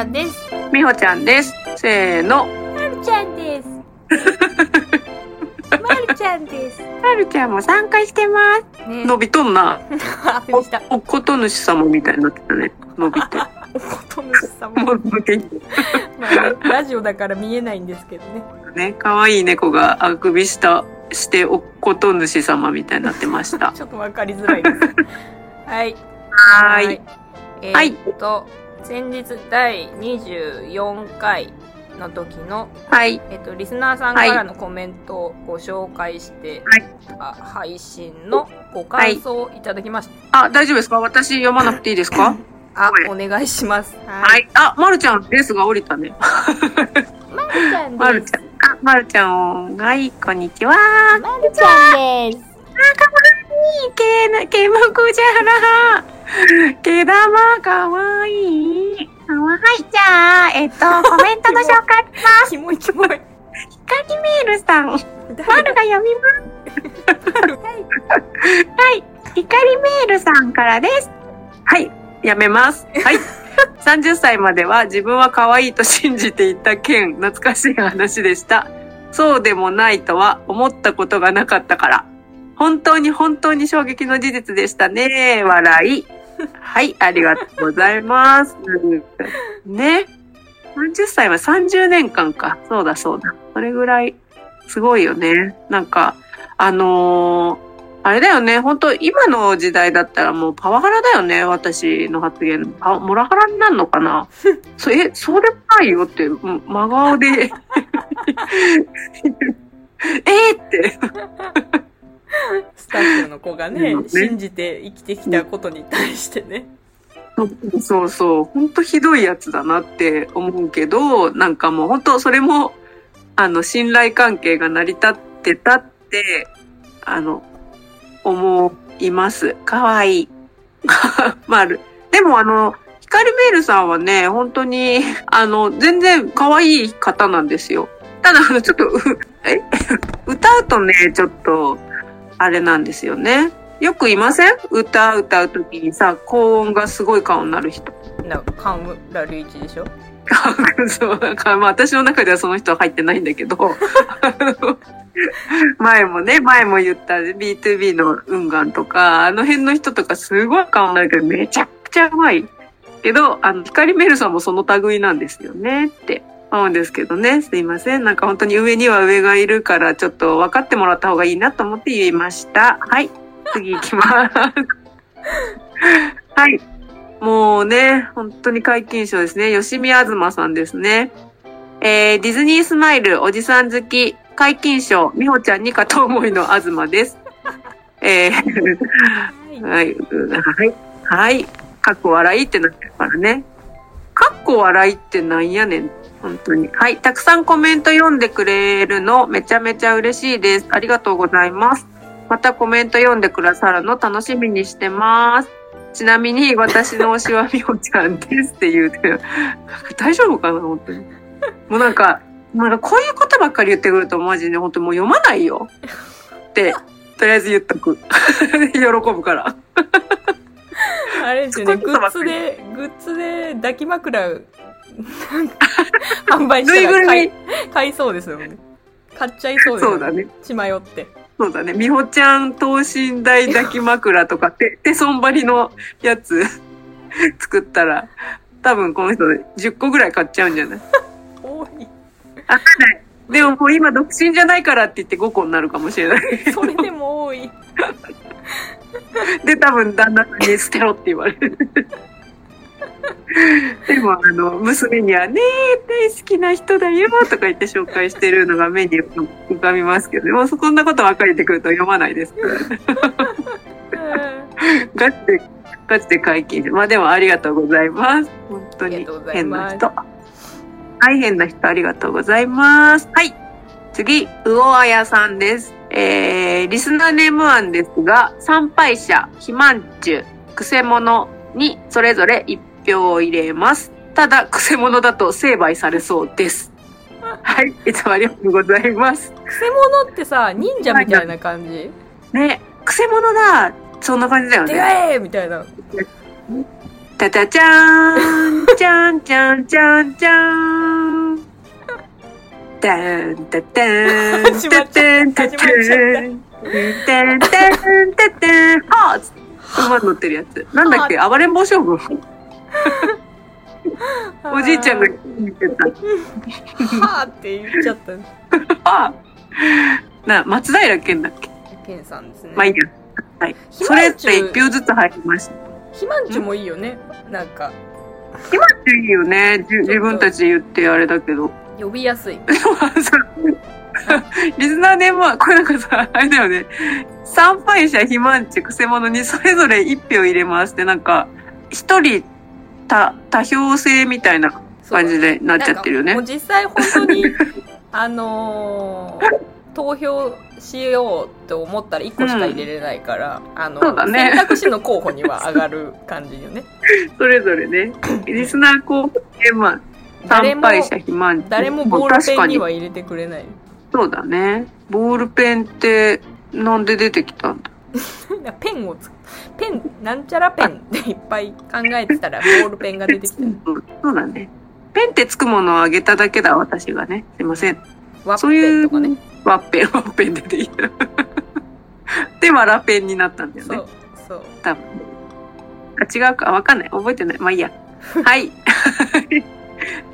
ゃんです。みほちゃんです。せーの。まるちゃんです。まるちゃんです。はるちゃんも参加してます。ね。伸びとんな。あ、びっくりした。おこと主様みたいになってたね。伸びて。おこと主様。もう抜け まあね、ラジオだから見えないんですけどね。ね、可愛い猫があくびした、しておこと主様みたいになってました。ちょっとわかりづらいです。はい。はーい。えはいーっと、先日第24回の時の、はい。えっと、リスナーさんからのコメントをご紹介して、はいあ配信のご感想をいただきました。あ、大丈夫ですか？私読まなくていいですか？あこ、お願いします。は。はいい。あ、まるちゃんですが降りたね。まるちゃん まるちゃん。あ、まるちゃん。はい、こんにちは。まるちゃんです。けな、けむくじゃら。けだまかわい。い。はいい、じゃあ、えっと、コメントの紹介します。キモいキモい。カリメールさん。まるが読みます。はいはい。ヒカリメールさんからです。はい。やめます。はい。30歳までは自分は可愛いと信じていた件、懐かしい話でした。そうでもないとは思ったことがなかったから。本当に本当に衝撃の事実でしたね。笑い。はい、ありがとうございます。ね。30歳は30年間か。そうだそうだ。それぐらい、すごいよね。なんか、あのーあれだよね。本当今の時代だったらもうパワハラだよね。私の発言。あ、モラハラになるのかな？そえ、それないよって、真顔で。えーって。スタッフの子がね信じて生きてきたことに対してね。そうそう。本当ひどいやつだなって思うけど、なんかもう本当それも、あの、信頼関係が成り立ってたって、あの、思います。かわいい。まる。でもあの、ヒカルメールさんはね、本当に、あの、全然可愛い方なんですよ。ただ、あの、ちょっと、うえ？歌うとね、ちょっと、あれなんですよね。よくいません？歌歌うときにさ、高音がすごい顔になる人。な、河村隆一でしょ？そう、なんか、まあ私の中ではその人は入ってないんだけど、前もね、前も言った B2B の運ンとか、あの辺の人とかすごい顔になるけど、めちゃくちゃうまい。けど、あの、光メルさんもその類なんですよねって思うんですけどね。すいません。なんか本当に上には上がいるから、ちょっと分かってもらった方がいいなと思って言いました。はい。次行きます。はい。もうね、本当に解禁賞ですね。吉見あずまさんですね。えー、ディズニースマイル、おじさん好き、解禁賞、みほちゃんに片思いのあずまです。えー、はい。はい、うんはい、はい、かっこ笑いってなってるからね。かっこ笑いってなんやねん。本当に。はい。たくさんコメント読んでくれるのめちゃめちゃ嬉しいです。ありがとうございます。またコメント読んでくださるの楽しみにしてます。ちなみに私の推しはみほちゃんですって言うて、大丈夫かな本当に。もうなんか、なんかこういうことばっかり言ってくるとマジで本当にもう読まないよ。って、とりあえず言っとく。喜ぶから。あれですよね、グッズで、グッズで抱き枕、販売しぬいぐるみたら買い、買いそうですよね。買っちゃいそうですよそうだね。血迷って。そうだね。みほちゃん等身大抱き枕とか、手、手損張りのやつ作ったら、多分この人10個ぐらい買っちゃうんじゃない？多い。あ、ない。でももう今独身じゃないからって言って5個になるかもしれない。それでも多い。で、多分旦那さんに捨てろって言われる。でも、あの、娘には、ねえ、大好きな人だよ、とか言って紹介してるのが目に浮かびますけど、もうそんなことばっかり言ってくると読まないです。ガチで、ガチで解禁。まあでもありがとうございます。本当に変な人。はい、変な人ありがとうございます。はい。次、魚あやさんです。えー、リスナーネーム案ですが、参拝者、肥満中、くせ者にそれぞれ一票を入れます。ただ、くせ者だと成敗されそうです。はい、いつもありがとうございます。くせ者ってさ、忍者みたいな感じ？ね、くせ者だそんな感じだよでね。かえみたいな。たたちゃーん、ちゃんちゃんちゃんちゃん。たんたたん、たたたんたたん、たんたんたたん、はぁ馬乗ってるやつ。なんだっけ暴れん坊将軍。おじいちゃんが見てた。はーって言っちゃった。はぁな、松平健だっけ？ケンさんですね。まあいいや。はい。ひそれって一票ずつ入りました。ひまんちゅもいいよね。なんか、いいよね。じ自分たちで言ってあれだけど。呼びやすい。リスナーでも、これなんかさ、あれだよね。参拝者、肥満値、くせ者にそれぞれ一票入れますって、なんか、一人多、多票制みたいな感じでなっちゃってるよねもう。実際本当に、あのー投票しようと思ったら1個しか入れれないから、あの、そうだね選択肢の候補には上がる感じよね。それぞれね。リスナー候補で、まあ、参拝者、肥満値。誰もボールペンには入れてくれない。そうだね。ボールペンって、なんで出てきたんだ？ペンをつペン、なんちゃらペンっていっぱい考えてたらボールペンが出てきた。そうそうだね。ペンってつくものをあげただけだ、私がね。すいません。ワッそういうペンとかね。ワッペン、ワッペン出てきた。で、ワラペンになったんだよね。そう、そう。多分。あ、違うか。わかんない。覚えてない。まあいいや。はい。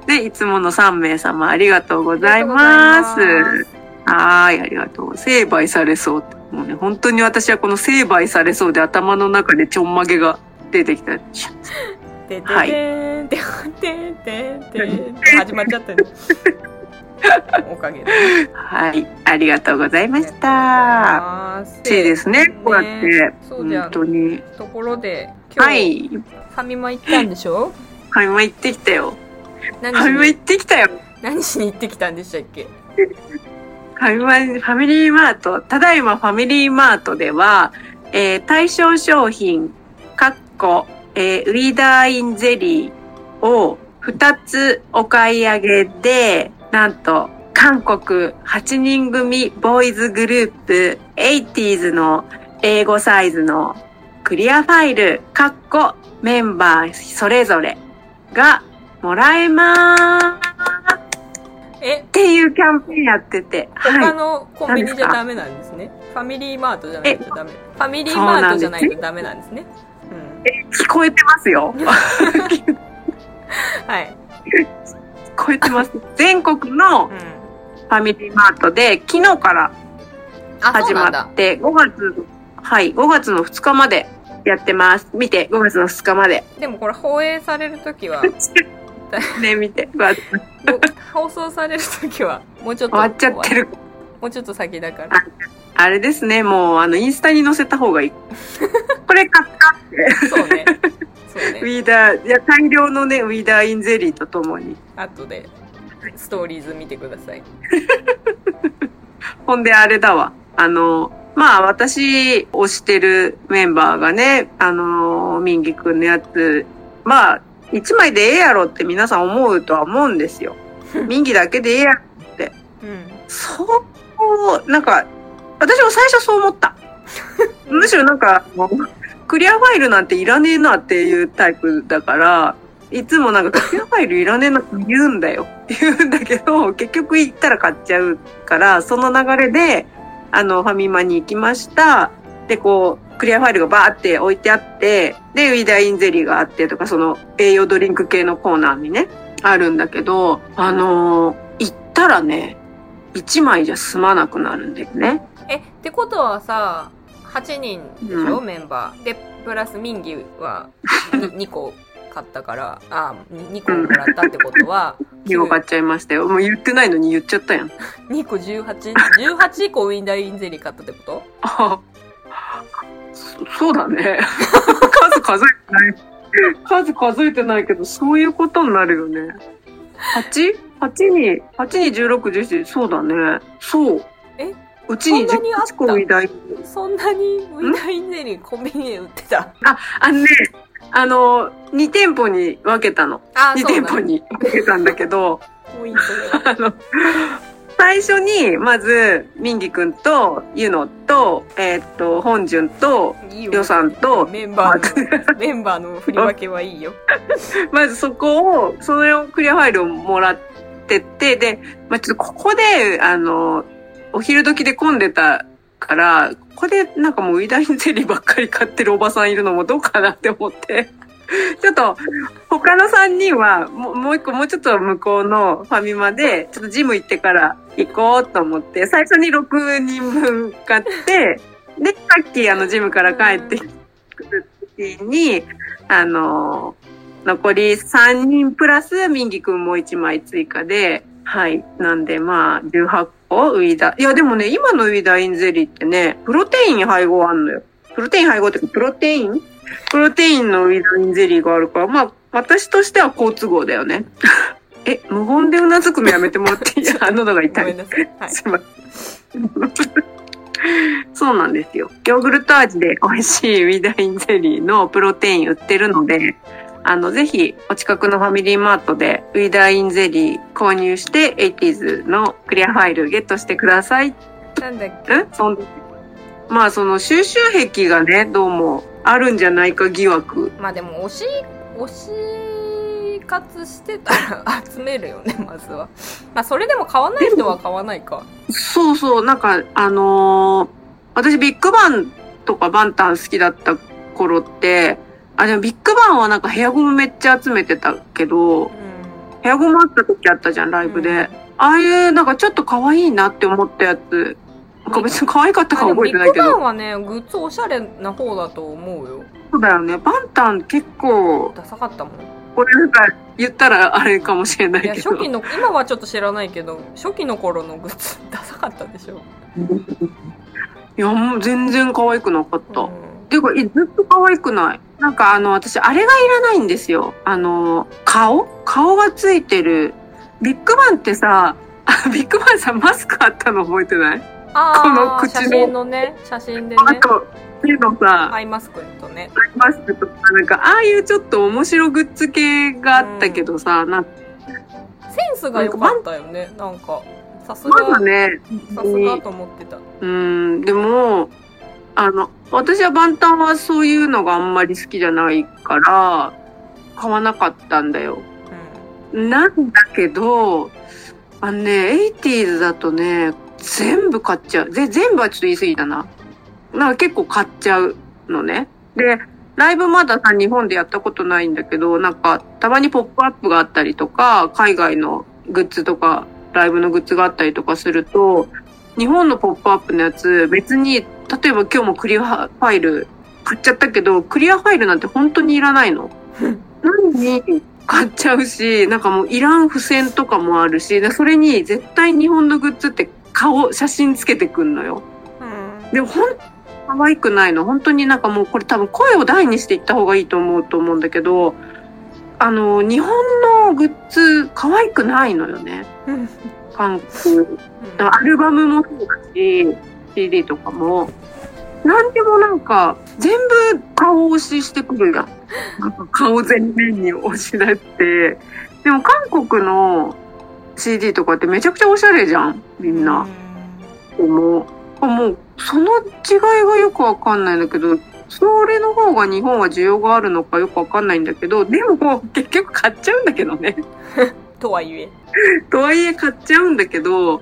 で、いつもの3名様ありがとうございます。ますはーい、ありがとう。成敗されそうって。もうね、本当に私はこの成敗されそうで頭の中でちょんまげが出てきた。はいーん、ててててーんって始まっちゃったよ。おかげで。はい、ありがとうございましあた。いいですね、こうやって。そうじゃん本当に。ところで、今日、はい。ファミマ行ったんでしょ？ファミマ行ってきたよ。何ファミマ行ってきたよ。何しに行ってきたんでしたっけ？ファミ、リーマート、ただいまファミリーマートでは、えー対象商品、かっこ、えーウィダーインゼリーを2つお買い上げで、なんと、韓国8人組ボーイズグループ、80s の英語サイズのクリアファイル、かっこメンバーそれぞれがもらえます。え？っていうキャンペーンやってて。はい他。のコンビニじゃダメなんですね。ファミリーマートじゃないとダメ。ファミリーマートじゃないとダメなんですね。うん。聞こえてますよ。聞 はい。こえてます。全国のうん。ファミリーマートで昨日から始ま。って、5月、はい、5月の2日までやってます。見て、5月の2日まで。でもこれ放映されるときは、ね、見て。5月放送されるときは、もうちょっと。終わっちゃってる。もうちょっと先だから。あれですね、もう、あの、インスタに載せた方がいい。これ買ったって。そうね。そうウね。ィーダー、いや、大量のね、ウィーダーインゼリーとともに。後で、ストーリーズ見てください。ほんであれだわ。あの、まあ私推してるメンバーがね、あの、ミンギくんのやつ、まあ、一枚でええやろって皆さん思うとは思うんですよ。ミンギだけでええやろ。うん。そう、なんか、私も最初そう思った。むしろなんか、クリアファイルなんていらねえなっていうタイプだから、いつもなんかクリアファイルいらねえなって言うんだよ。言うんだけど、結局行ったら買っちゃうから、その流れで、あの、ファミマに行きました。で、こう、クリアファイルがバーって置いてあって、で、ウィダーインゼリーがあってとか、その栄養ドリンク系のコーナーにね、あるんだけど、あのー行ったらね、1枚じゃ済まなくなるんだよね。え、ってことはさ、8人でしょ、うメンバー。で、プラスミンギは 2, 個買ったから、あ、2個もらったってことは、2個買っちゃいましたよ。もう言ってないのに言っちゃったやん。2個 18?18 個ウィンダーインゼリー買ったってこと？あ そそうだね。数数えてない。数数えてないけど、そういうことになるよね。8?8 に、8に16、17、そうだね。そう。え？うちにそんなにあった？18個みたい。そんなにウィンダーインゼリーコンビニで売ってたあのね、あの、2店舗に分けたの。あ、2そうなんだ。店舗に分けたんだけど、多いそれは。あの、最初に、まず、ミンギくんと、ユノと、えーっと、本順と、いいよ予算と、メンバーの メンバーの振り分けはいいよ まずそこを、そのクリアファイルをもらってって、で、まあ、ちょっとここで、あの、お昼時で混んでたから、ここでなんかもうウィダインゼリーばっかり買ってるおばさんいるのもどうかなって思って。ちょっと、他の3人は、もうもう一個、もうちょっと向こうのファミマで、ちょっとジム行ってから行こうと思って、最初に6人分買って、で、さっきあのジムから帰ってくる時に、あの、残り3人プラスミンギくんも1枚追加で、はい。なんでまあ、18個ウィダー。いやでもね、今のウィダーインゼリーってね、プロテイン配合あんのよ。プロテイン配合ってか、プロテインプロテインのウィダインゼリーがあるから、まあ、私としては好都合だよね。え、無言でうなずくのやめてもらっていい？あ、喉が痛いごめん。なさい、はい、すいません。そうなんですよ。ヨーグルト味で美味しいウィダインゼリーのプロテイン売ってるので、あの、ぜひ、お近くのファミリーマートでウィダインゼリー購入して、80s のクリアファイルゲットしてください。んなんだっけ？そんまあ、その収集癖がね、どうもあるんじゃないか疑惑。まあでも推し推し活してたら集めるよね まずはまあそれでも買わない人は買わないかそうそう、なんか、あのー私ビッグバンとかバンタン好きだった頃って、あ、でもビッグバンはなんかヘアゴムめっちゃ集めてたけどう、んヘアゴムあった時あったじゃん、ライブで。うんああいうなんかちょっと可愛いなって思ったやつ、か別に可愛かったかは覚えてないけど、ビッグバンはねグッズおしゃれな方だと思うよそうだよね。バンタン結構、ダサかったもんこれなんか言ったらあれかもしれないいやけど。初期の今はちょっと知らないけど初期の頃のグッズ ダサかったでしょ、いや、もう全然可愛くなかった。うんていうか、いずっと可愛くない？なんかあの、私、あれがいらないんですよ。あの、顔？顔がついてる。ビッグバンってさ、あ ビッグバンさ、マスクあったの覚えてない？あこのあ口の。写真のね写真でね。あと、手のさ、アイマスクとね。アイマスクとか、なんか、ああいうちょっと面白グッズ系があったけどさ、なん。か、センスが良かったよね。なんかさすまがだね、さすがと思ってた。うん、でも、あの、私はバンタンはそういうのがあんまり好きじゃないから、買わなかったんだよ。うなんだけど、あのね、80s だとね、全部買っちゃう。で、全部はちょっと言い過ぎだな。なんか結構買っちゃうのね。で、ライブまださ、日本でやったことないんだけど、なんか、たまにポップアップがあったりとか、海外のグッズとか、ライブのグッズがあったりとかすると、日本のポップアップのやつ、別に、例えば今日もクリアファイル買っちゃったけど、クリアファイルなんて本当にいらないの。なのに、買っちゃうし、なんかもういらん付箋とかもあるし、でそれに絶対日本のグッズって顔、写真つけてくんのよ。んうんでもほん、可愛くないの。本当になんかもうこれ多分声を大にしていった方がいいと思うと思うんだけど、あの、日本のグッズ可愛くないのよね。うん韓国。アルバムもそうだし、CD とかも。なんでもなんか、全部顔押ししてくるじゃん。なんか顔全面に押し出して。でも韓国の CD とかってめちゃくちゃおしゃれじゃん。みんな。もう、もう、その違いがよくわかんないんだけど、それの方が日本は需要があるのかよくわかんないんだけど、でも結局買っちゃうんだけどね。とはいえとはいえ買っちゃうんだけど、も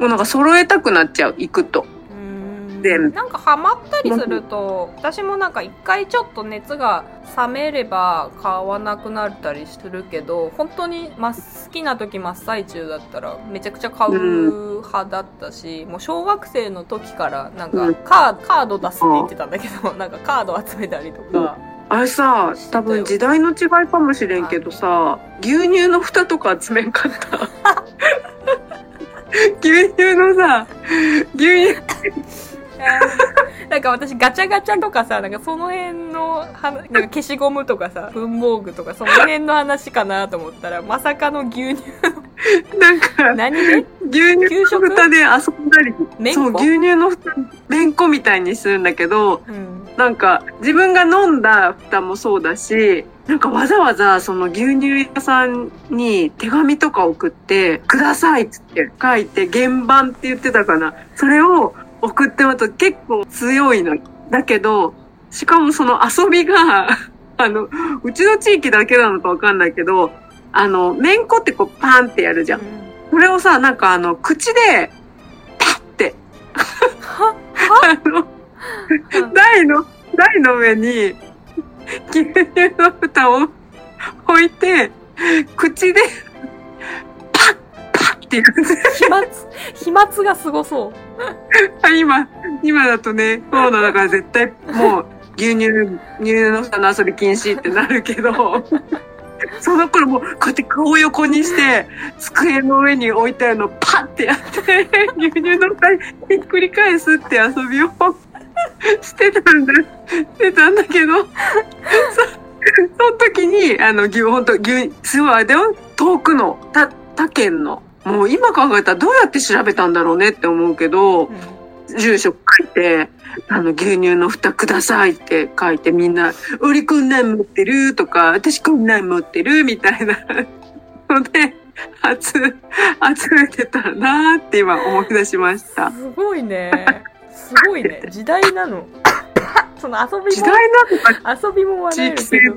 うなんか揃えたくなっちゃう、行くと。でなんかハマったりすると私もなんか一回ちょっと熱が冷めれば買わなくなったりするけど本当にま好きな時真っ最中だったらめちゃくちゃ買う派だったし、もう小学生の時からなんかうん。カーカード出すって言ってたんだけどなんかカード集めたりとか、あれさ、多分時代の違いかもしれんけどさ、牛乳の蓋とか集めんかった。牛乳のさ、牛乳、なんか私ガチャガチャとかさなんかその辺のはなんか消しゴムとかさ文房具とかその辺の話かなと思ったらまさかの牛乳 なんか、何で？牛乳の蓋で遊んだり、そう、こ牛乳の蓋、めんこみたいにするんだけど、うん。なんか、自分が飲んだ蓋もそうだし、なんかわざわざその牛乳屋さんに手紙とか送って、くださいって書いて、原版って言ってたかな。それを送ってもらうと結構強いの。だけど、しかもその遊びが、あの、うちの地域だけなのかわかんないけど、あの、めんこってこうパンってやるじゃん。これをさ、なんかあの、口で、パッて、は？あの、台の、台の上に、牛乳の蓋を置いて、口で、ってやる。飛沫飛沫がすごそうあ今、今だとね、コロナだから絶対もう、牛乳、牛乳の蓋の遊び禁止ってなるけど、その頃もう、こうやって顔を横にして、机の上に置いてあるのをパッてやって、牛乳の蓋にひっくり返すって遊びをしてたんだ、してたんだけど、そ、その時に、あの、牛、ほんと、牛、すごいあれだよ、遠くの、他、他県の、もう今考えたらどうやって調べたんだろうねって思うけど、住所書いて、あの、牛乳の蓋くださいって書いてみんな、俺こんなん持ってるとか、私こんなん持ってるみたいな。ので、集、集めてたなーって今思い出しました。すごいね。すごいね。時代なの。その遊び時代なの遊びも笑えるけど。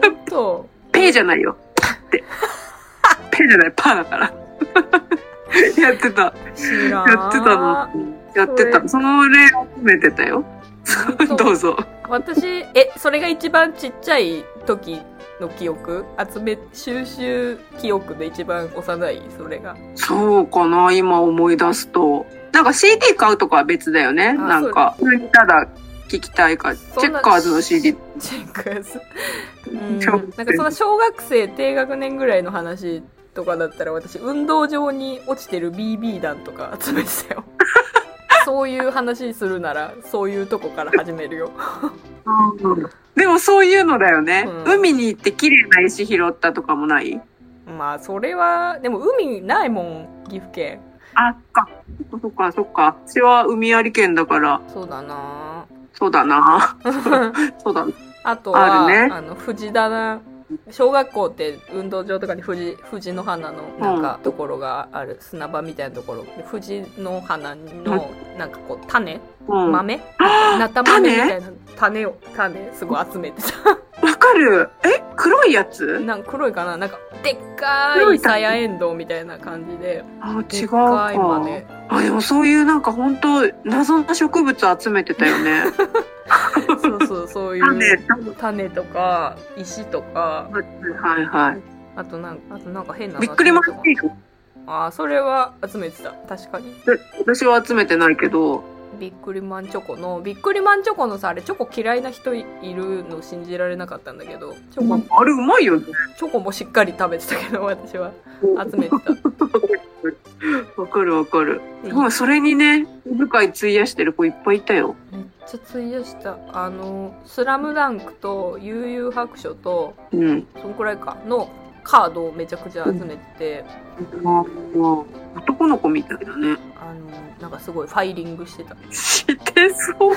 本当。ペーじゃないよ。パって。ペーじゃない、パーだから。やってた。知らんやってたの。やってた。その例集めてたよ。どうぞ。私えそれが一番ちっちゃい時の記憶？集め収集記憶で一番幼いそれがそうかな、今思い出すと。なんか CD 買うとかは別だよね。あなんか、普通にただ聞きたいかチェッカーズの CD。チェックやつうん。なんかその小学生低学年ぐらいの話とかだったら私運動場に落ちてる BB 弾とか 集めてたよ。そういう話するならそういうとこから始めるよ。でもそういうのだよね。うん。海に行って綺麗な石拾ったとかもない？まあそれはでも海ないもん岐阜県。あ、そっか。そっか、そっか。私は海あり県だから、そうだなそうだな。そうだな。あとはあるね。あの藤棚。小学校って運動場とかに藤藤の花のなんかところがある、砂場みたいなところ。で藤の花のなんかこう種？うん。わ豆？あなた豆みたいな種を種すごい集めてた。かる。え黒いやつ？なんか黒いかな。なんかでっかい黒い種？さやえんどうみたいな感じで。あ、違うか。いか。豆あ、でもそういうなんか本当謎な植物集めてたよね。そうそうそうい種う、種。とか石とか。はいはい。あとなんかあとなんか変なのびっくりマンシーああそれは集めてた。確かに。私は集めてないけど、ビックリマンチョコのビックリマンチョコのさあれチョコ嫌いな人いるの信じられなかったんだけどチョコあれうまいよね。チョコもしっかり食べてたけど私は集めてたわかるわかる。でもうそれにね、部会費やしてる子いっぱいいたよ。めっちゃ費やしたあの「スラムダンクと「悠々白書」とうん。そんくらいかのカードをめちゃくちゃ集めてて、もう男の子みたいだね。あのなん。かすごいファイリングしてた知ってそう。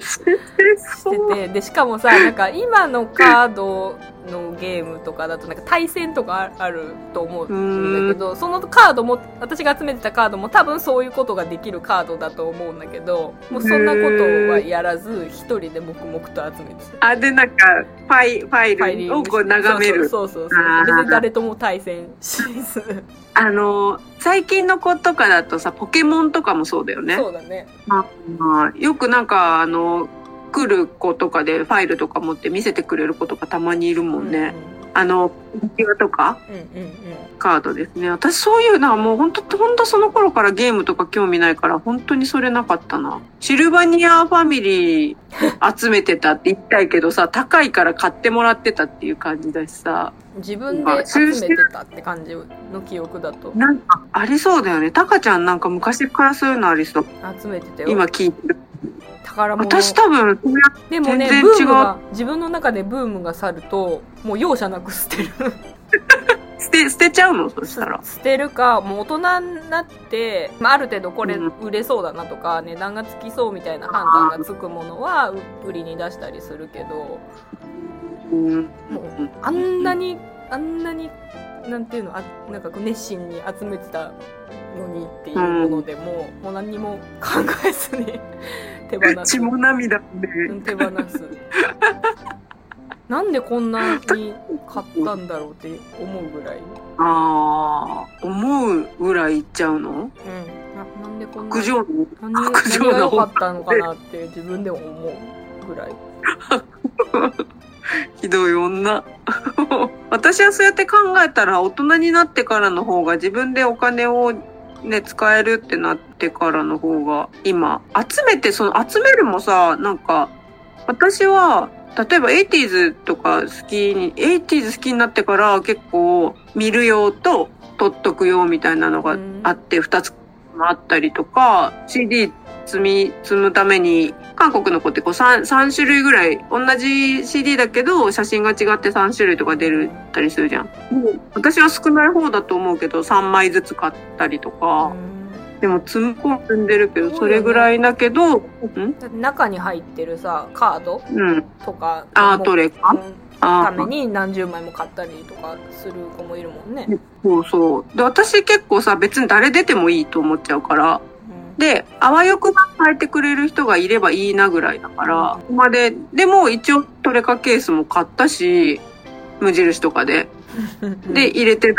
し。ててでしかもさなんか今のカードのゲームとかだとなんか対戦とかあると思うんだけどそのカードも私が集めてたカードも多分そういうことができるカードだと思うんだけどもうそんなことはやらず一人で黙々と集めてた。あ、で、なんか、ファイ、ファイルをこう眺める。そうそうそうそう別に誰とも対戦しずあの、最近の子とかだとさ、ポケモンとかもそうだよね。そうだねまあよくなんか、あの、来る子とかでファイルとか持って見せてくれる子とかたまにいるもんね。あの、ビデオとかうんうんうんカードですね。私そういうのはもう本当本当その頃からゲームとか興味ないから本当にそれなかったな。シルバニアファミリー集めてたって言いたいけどさ、高いから買ってもらってたっていう感じだしさ。自分で集めてたって感じの記憶だとなんかありそうだよね。タカちゃんなんか昔からそういうのありそう。集めてたよ今聞いてる。宝物。私多分でもねブームが自分の中でブームが去るともう容赦なく捨てる。捨て、捨てちゃうの？そしたら。捨てるかもう大人になって、まあ、ある程度これうん売れそうだなとか、値段がつきそうみたいな判断がつくものはう売りに出したりするけど。うん。もうあんなにあんなになんていうのあなんかこう熱心に集めてたのにっていうものでも、もう何にも考えずに手放す。血も涙もね。うん手放す。なんでこんなに買ったんだろうって思うぐらい、ああ、思うぐらいいっちゃうの？うん、ななんでこんな苦情の何苦情の何が良かったのかなって自分でも思うぐらい。ひどい女。私はそうやって考えたら大人になってからの方が自分でお金をね、使えるってなってからの方が今、集めて、その集めるもさ、なんか、私は、例えば 80s とか好きに、80s 好きになってから結構見る用と取っとく用みたいなのがあって、二つもあったりとか、CD 積み、積むために、韓国の子ってこう 3, 3種類ぐらい、同じ CD だけど、写真が違って3種類とか出るたりするじゃん。私は少ない方だと思うけど、3枚ずつ買ったりとか、でも積む子は積んでるけど、それぐらいだけど、中に入ってるさカードうん。とかアーもトレかために何十枚も買ったりとかする子もいるもんね、そうそう。で、私結構さ、別に誰出てもいいと思っちゃうから、うんで、あわよくば変えてくれる人がいればいいなぐらいだから、ここまで、でも一応トレカケースも買ったし、無印とかで。で、入れて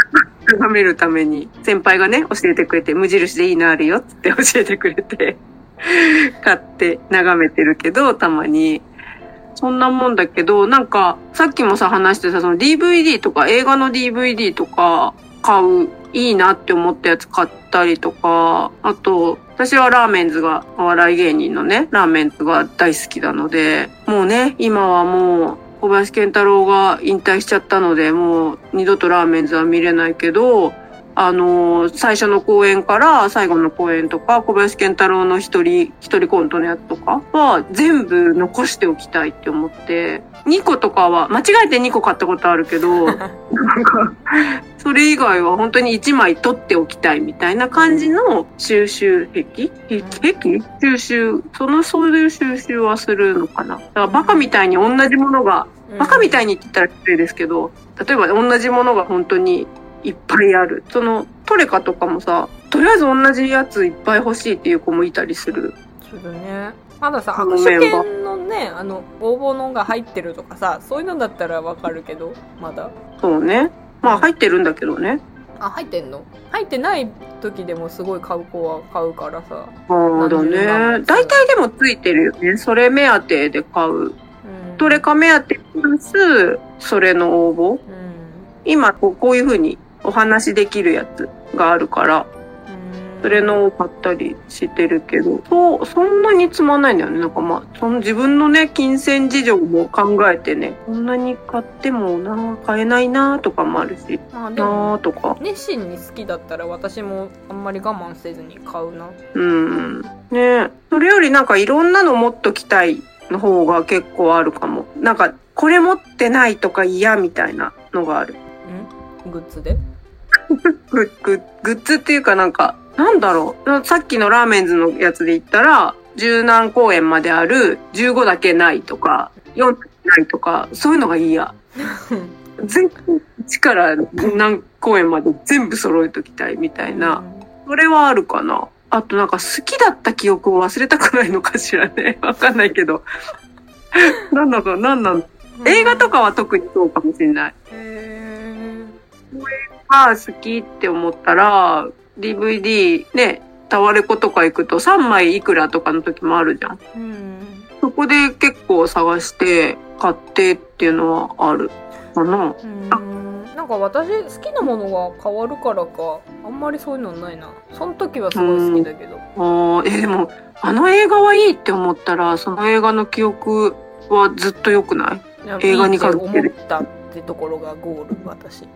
眺めるために、先輩がね、教えてくれて、無印でいいのあるよって 教えてくれて、買って眺めてるけど、たまに。そんなもんだけど、なんか、さっきもさ話してさ、その DVD とか映画の DVD とか買う、いいなって思ったやつ買ったりとか、あと、私はラーメンズが、お笑い芸人のね、ラーメンズが大好きなので、もうね、今はもう、小林健太郎が引退しちゃったので、もう二度とラーメンズは見れないけど、あのー最初の公演から最後の公演とか、小林健太郎の一人、一人コントのやつとかは全部残しておきたいって思って、2個とかは、間違えて2個買ったことあるけど、なんか、それ以外は本当に1枚取っておきたいみたいな感じの収集癖？癖癖？収集、その、そういう収集はするのかな？だからバカみたいに同じものが、バカみたいにって言ったら失礼ですけど、例えば同じものが本当にいっぱいある。その、トレカとかもさ、とりあえず同じやついっぱい欲しいっていう子もいたりする。するねまださ握手券のねあの応募のが入ってるとかさそういうのだったらわかるけどまだそうね。まあ入ってるんだけどね。あ入ってんの？入ってない時でもすごい買う子は買うからさ、そうだね。大体でもついてるよね。それ目当てで買う。うん、トレカ目当てプラス、それの応募。うん今こう、こういう風にお話できるやつがあるから、うんそれのを買ったりしてるけど、そう、そんなにつまんないんだよね。なんかまあ、その自分のね、金銭事情も考えてね、こんなに買ってもな、買えないなとかもあるし、まあなとか。熱心に好きだったら私もあんまり我慢せずに買うなうん。ねそれよりなんかいろんなの持っときたいの方が結構あるかも。なんか、これ持ってないとか嫌みたいなのがある。ん？グッズで？グッズっていうかなんか、なんだろう。さっきのラーメンズのやつで言ったら、十何公演まである15だけないとか、4だけないとか、そういうのが嫌。全部1から何公演まで全部揃えときたいみたいな。それはあるかな。あとなんか好きだった記憶を忘れたくないのかしらね。わかんないけど。なんだか、なんなん？映画とかは特にそうかもしれない。へが好きって思ったら、DVD ね、タワレコとか行くと3枚いくらとかの時もあるじゃん。ーうん。そこで結構探して買ってっていうのはあるかな。うん。なんか私好きなものが変わるからかあんまりそういうのないな。その時はすごい好きだけど。あーえ、でも、あの映画はいいって思ったら、その映画の記憶はずっと良くない？映画にいいって思ったってところがゴール私。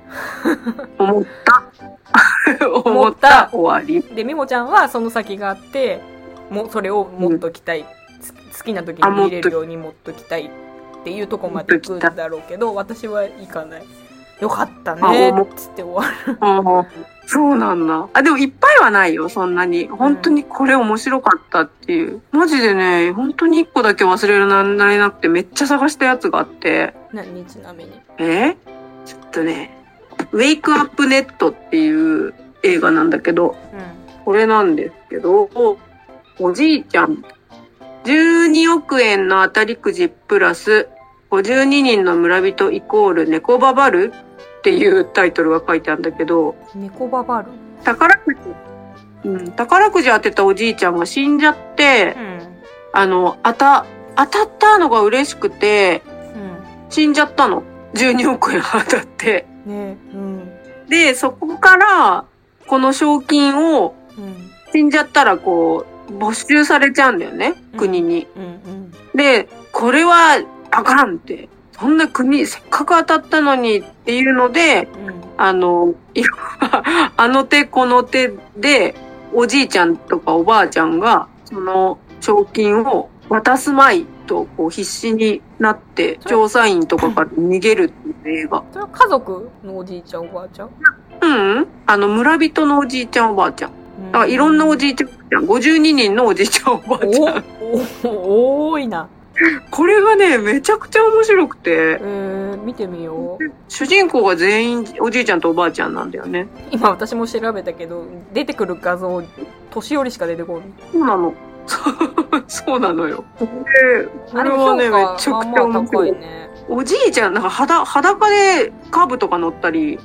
思った。思った。た終わり。でみもちゃんはその先があってもうそれを持っときたい、つ好きな時あに見れるように持っときたいっていうとこまで行くんだろうけど私は行かない。よかったあね思うつって終わるそうなんだ。あ、でもいっぱいはないよ、そんなに。本当にこれ面白かったっていう。マジでね、本当に一個だけ忘れられなくてめっちゃ探したやつがあって。何ちなみにえ？ちょっとね、ウェイクアップネットっていう映画なんだけど、うこれなんですけど、おじいちゃん、12億円の当たりくじプラス、52人の村人イコール猫ババルっていうタイトルが書いてあるんだけど、ん猫ババル宝くじ、うん、宝くじ当てたおじいちゃんが死んじゃって、うんあの、当た、当たったのが嬉しくて、死んじゃったの。12億円当たって。うんねうんで、そこから、この賞金をうん死んじゃったらこう、没収されちゃうんだよね、うん国に。うんうんで、これはあかんって。そんな国、せっかく当たったのにっていうので、うんあの、今、あの手この手で、おじいちゃんとかおばあちゃんが、その賞金を渡すまいと、こう必死になって、調査員とかから逃げるっていう映画。それは家族のおじいちゃんおばあちゃん？うん、うん、あの、村人のおじいちゃんおばあちゃん。だからいろんなおじいちゃんおばあちゃん、52人のおじいちゃんおばあちゃん。おお多いなこれがね、めちゃくちゃ面白くて、えー、見てみよう。主人公が全員おじいちゃんとおばあちゃんなんだよね。今私も調べたけど出てくる画像年寄りしか出てこない。そうなの。そうなのよ。で、こあれれはね、めちゃくちゃ面白い。ね。おじいちゃん、なんか裸、裸でカーブとか乗ったり、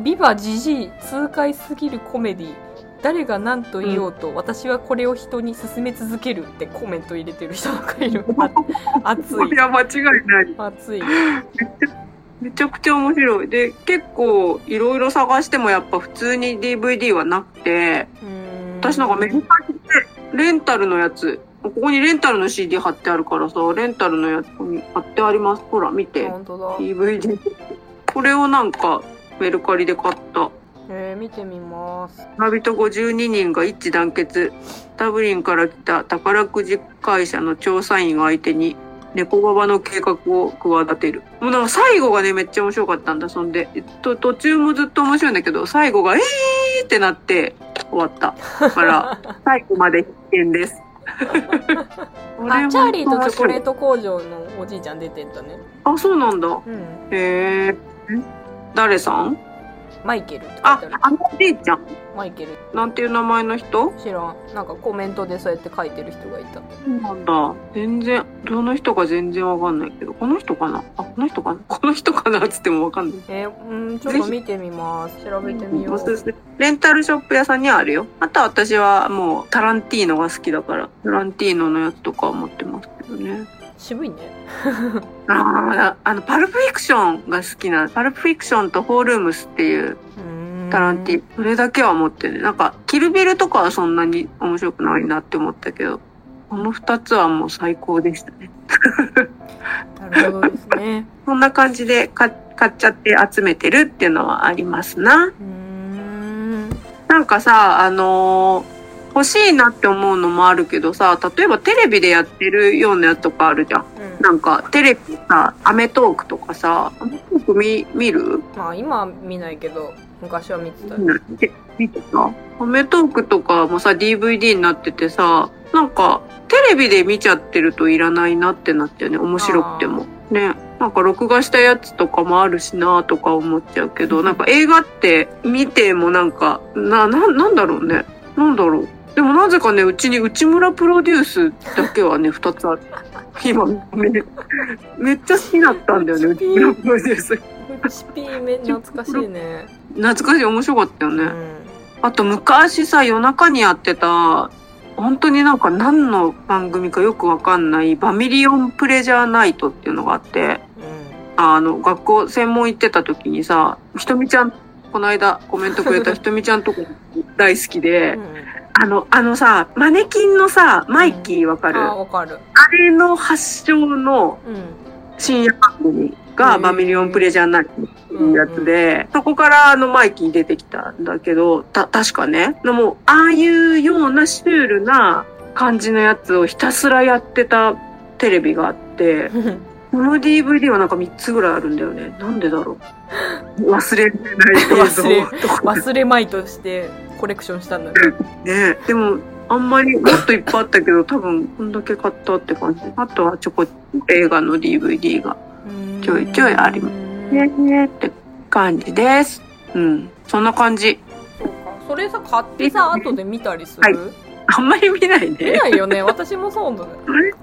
ビバジジイ痛快すぎるコメディ誰が何と言おうと、私はこれを人に勧め続けるってコメント入れてる人がいるあ 熱いいや、間違いない。熱いめちゃくちゃ面白い。で、結構、いろいろ探してもやっぱ普通に DVD はなくて、私なんかメルカリで、レンタルのやつ、ここにレンタルの CD 貼ってあるからさ、レンタルのやつに貼ってあります。ほら、見て。DVD。これをなんか、メルカリで買った。えー、見てみます村人52人が一致団結。ダブリンから来た宝くじ会社の調査員を相手に、猫ババの計画を企てる。もうなんか最後がね、めっちゃ面白かったんだ。そんで、えっと、途中もずっと面白いんだけど、最後が、えーってなって終わった。だから、最後まで必見です。あチャーリーとチョコレート。ト工場のおじいちゃん出てんだねあ、そうなんだ。うんへえ。誰さん？マイケルって書いあてある、あのおじいちゃん。マイケル。なんていう名前の人？知らん。なんかコメントでそうやって書いてる人がいた。そうなんだ。全然、どの人か全然わかんないけど、この人かな？あ、この人かな？この人かなっつってもわかんない。えー、うんちょっと見てみます。調べてみよう。おすすめ。レンタルショップ屋さんにはあるよ。あとは私はもうタランティーノが好きだから、タランティーノのやつとかは持ってますけどね。渋いね ああ、あの、パルプフィクションが好きな、パルプフィクションとホールームスっていうタランティ。それだけは持ってね。なんか、キルビルとかはそんなに面白くないなって思ったけど、この二つはもう最高でしたね。なるほどですね そんな感じで買買っちゃって集めてるっていうのはありますな。うーんなんかさ、あのー欲しいなって思うのもあるけどさ、例えばテレビでやってるようなやつとかあるじゃん。うんなんか、テレビさ、アメトークとかさ、アメトーク見、見る？まあ今は見ないけど昔は見てたよ見て見てた？アメトークとかもさ、DVD になっててさ、なんか、テレビで見ちゃってるといらないなってなっちゃうね。面白くても。ね。なんか録画したやつとかもあるしなとか思っちゃうけど、なんか映画って見てもなんか、な、な、なんだろうね。なんだろう。でもなぜかね、うちに内村プロデュースだけはね、二つある。今、ね、めっちゃ好きだったんだよね、内村プロデュース。チピーめ懐かしいね懐かしい、面白かったよね。うんあと昔さ、夜中にやってた、本当になんか何の番組かよくわかんない、バミリオンプレジャーナイトっていうのがあって、あの、学校専門行ってた時にさ、ひとみちゃん、この間コメントくれたひとみちゃんとか大好きで、うんあの、あのさ、マネキンのさ、マイキーわかる、ああわかる。れの発祥のうん深夜番組がへーバミリオンプレジャーナイトっていうやつで、そこからあのマイキー出てきたんだけど、た、確かね。でも、ああいうようなシュールな感じのやつをひたすらやってたテレビがあって、この DVD はなんか3つぐらいあるんだよね。なんでだろう。忘れない忘れ忘れまいとしてコレクションしたんだねね。でも、あんまりもっといっぱいあったけど、多分こんだけ買ったって感じ。あとはちょこ映画の DVD が。ちょいちょいありまねねって感じです。うん。そんな感じ。そうかそれさ買ってさ後で見たりする、はいあんまり見ない見ね。ないよね私もそうだね あれ？好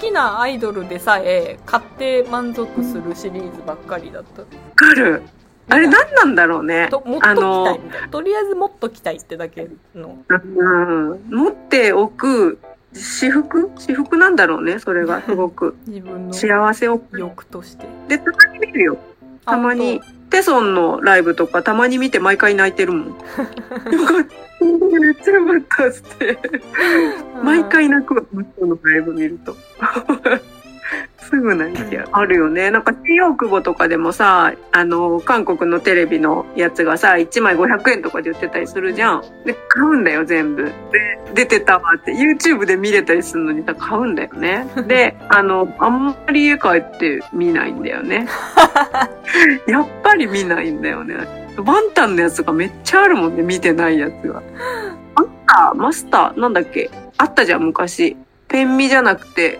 きなアイドルでさえ買って満足するシリーズばっかりだったわかる。あれ何なんだろうね。ともっと着たいみたいなとりあえずもっと着たいってだけのうん。持っておく私服？私服なんだろうね、それが すごく。自分の幸せを。欲としてで、たまに見るよ。たまに。テソンのライブとかたまに見て毎回泣いてるもん。よかった。めっちゃよかったっつって。毎回泣くわ、向こうのライブ見ると。すぐ泣いちゃう。あるよね。なんか、新大久保とかでもさ、あの、韓国のテレビのやつがさ、1枚500円とかで売ってたりするじゃん。で、買うんだよ、全部。で、出てたわって、YouTube で見れたりするのにさ、買うんだよね。で、あの、あんまり家帰って見ないんだよね。やっぱり見ないんだよね。ワンタンのやつがめっちゃあるもんね、見てないやつが。あった、マスター、なんだっけ？あったじゃん、昔。ペンミじゃなくて、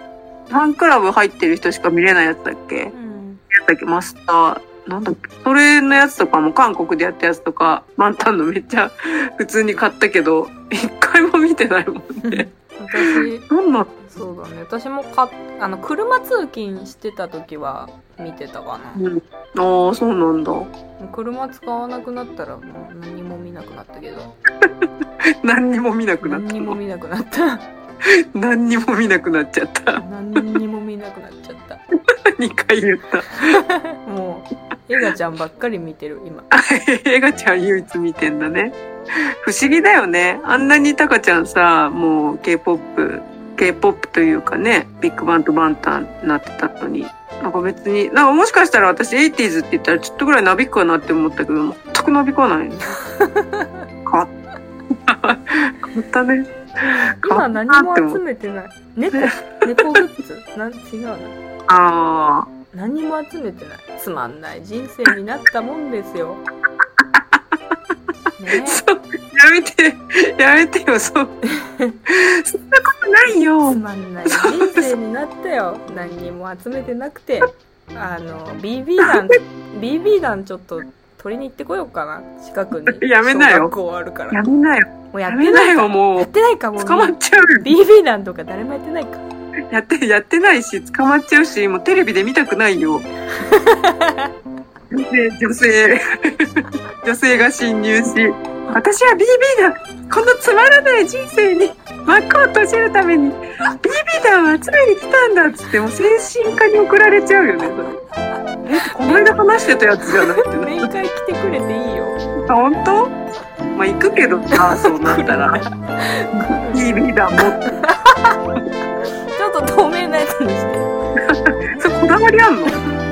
ファンクラブ入ってる人しか見れないやつだっけ？やうんったっけマスター。なんだっけ？それのやつとかも韓国でやったやつとか、ワンタンのめっちゃ 普通に買ったけど、一回も見てないもんね。私なんなんそうだね私もかあの車通勤してた時は見てたかなうん。ああ、そうなんだ。車使わなくなったらもう何も見なくなったけど 何にも見なくなった。何にも見なくなった 何にも見なくなっちゃった。何にも見なくなっちゃった2回言った。もうエガちゃんばっかり見てる今映画ちゃん唯一見てんだね。不思議だよね。あんなにタカちゃんさ、もう K-POP、K-POP というかね、ビッグバンとバンタンになってたのに。なんか別に、なんかもしかしたら私 80s って言ったらちょっとぐらいなびくかなって思ったけど、全くなびかない。変わった。変わったね。今何も集めてない。猫 猫グッズ？なん違うな。ああ。何も集めてない。つまんない。人生になったもんですよ。ねそう、やめて、やめてよ、そう。そんなことないよ。つ。まんない。人生になったよ。何にも集めてなくて。あの BB 弾 BB 弾ちょっと取りに行ってこようかな近くに やめなよ小学校あるからやめなよ。もうややってないよ、もう。やってないかもう捕まっちゃうよ。BB 弾とか誰もやってないかやって、やってないし、捕まっちゃうし、もうテレビで見たくないよ。女性、女性、女性が侵入し、私は BB 弾、このつまらない人生に幕を閉じるために、BB 弾を集めに来たんだっつって、もう精神科に送られちゃうよね、それ。え、この間話してたやつじゃなくてね。面会来てくれていいよあ、本当？まあ、行くけど さ、そうなったら。BB 弾持って。ちょっと透明なやつにしてそれこだわりあんの「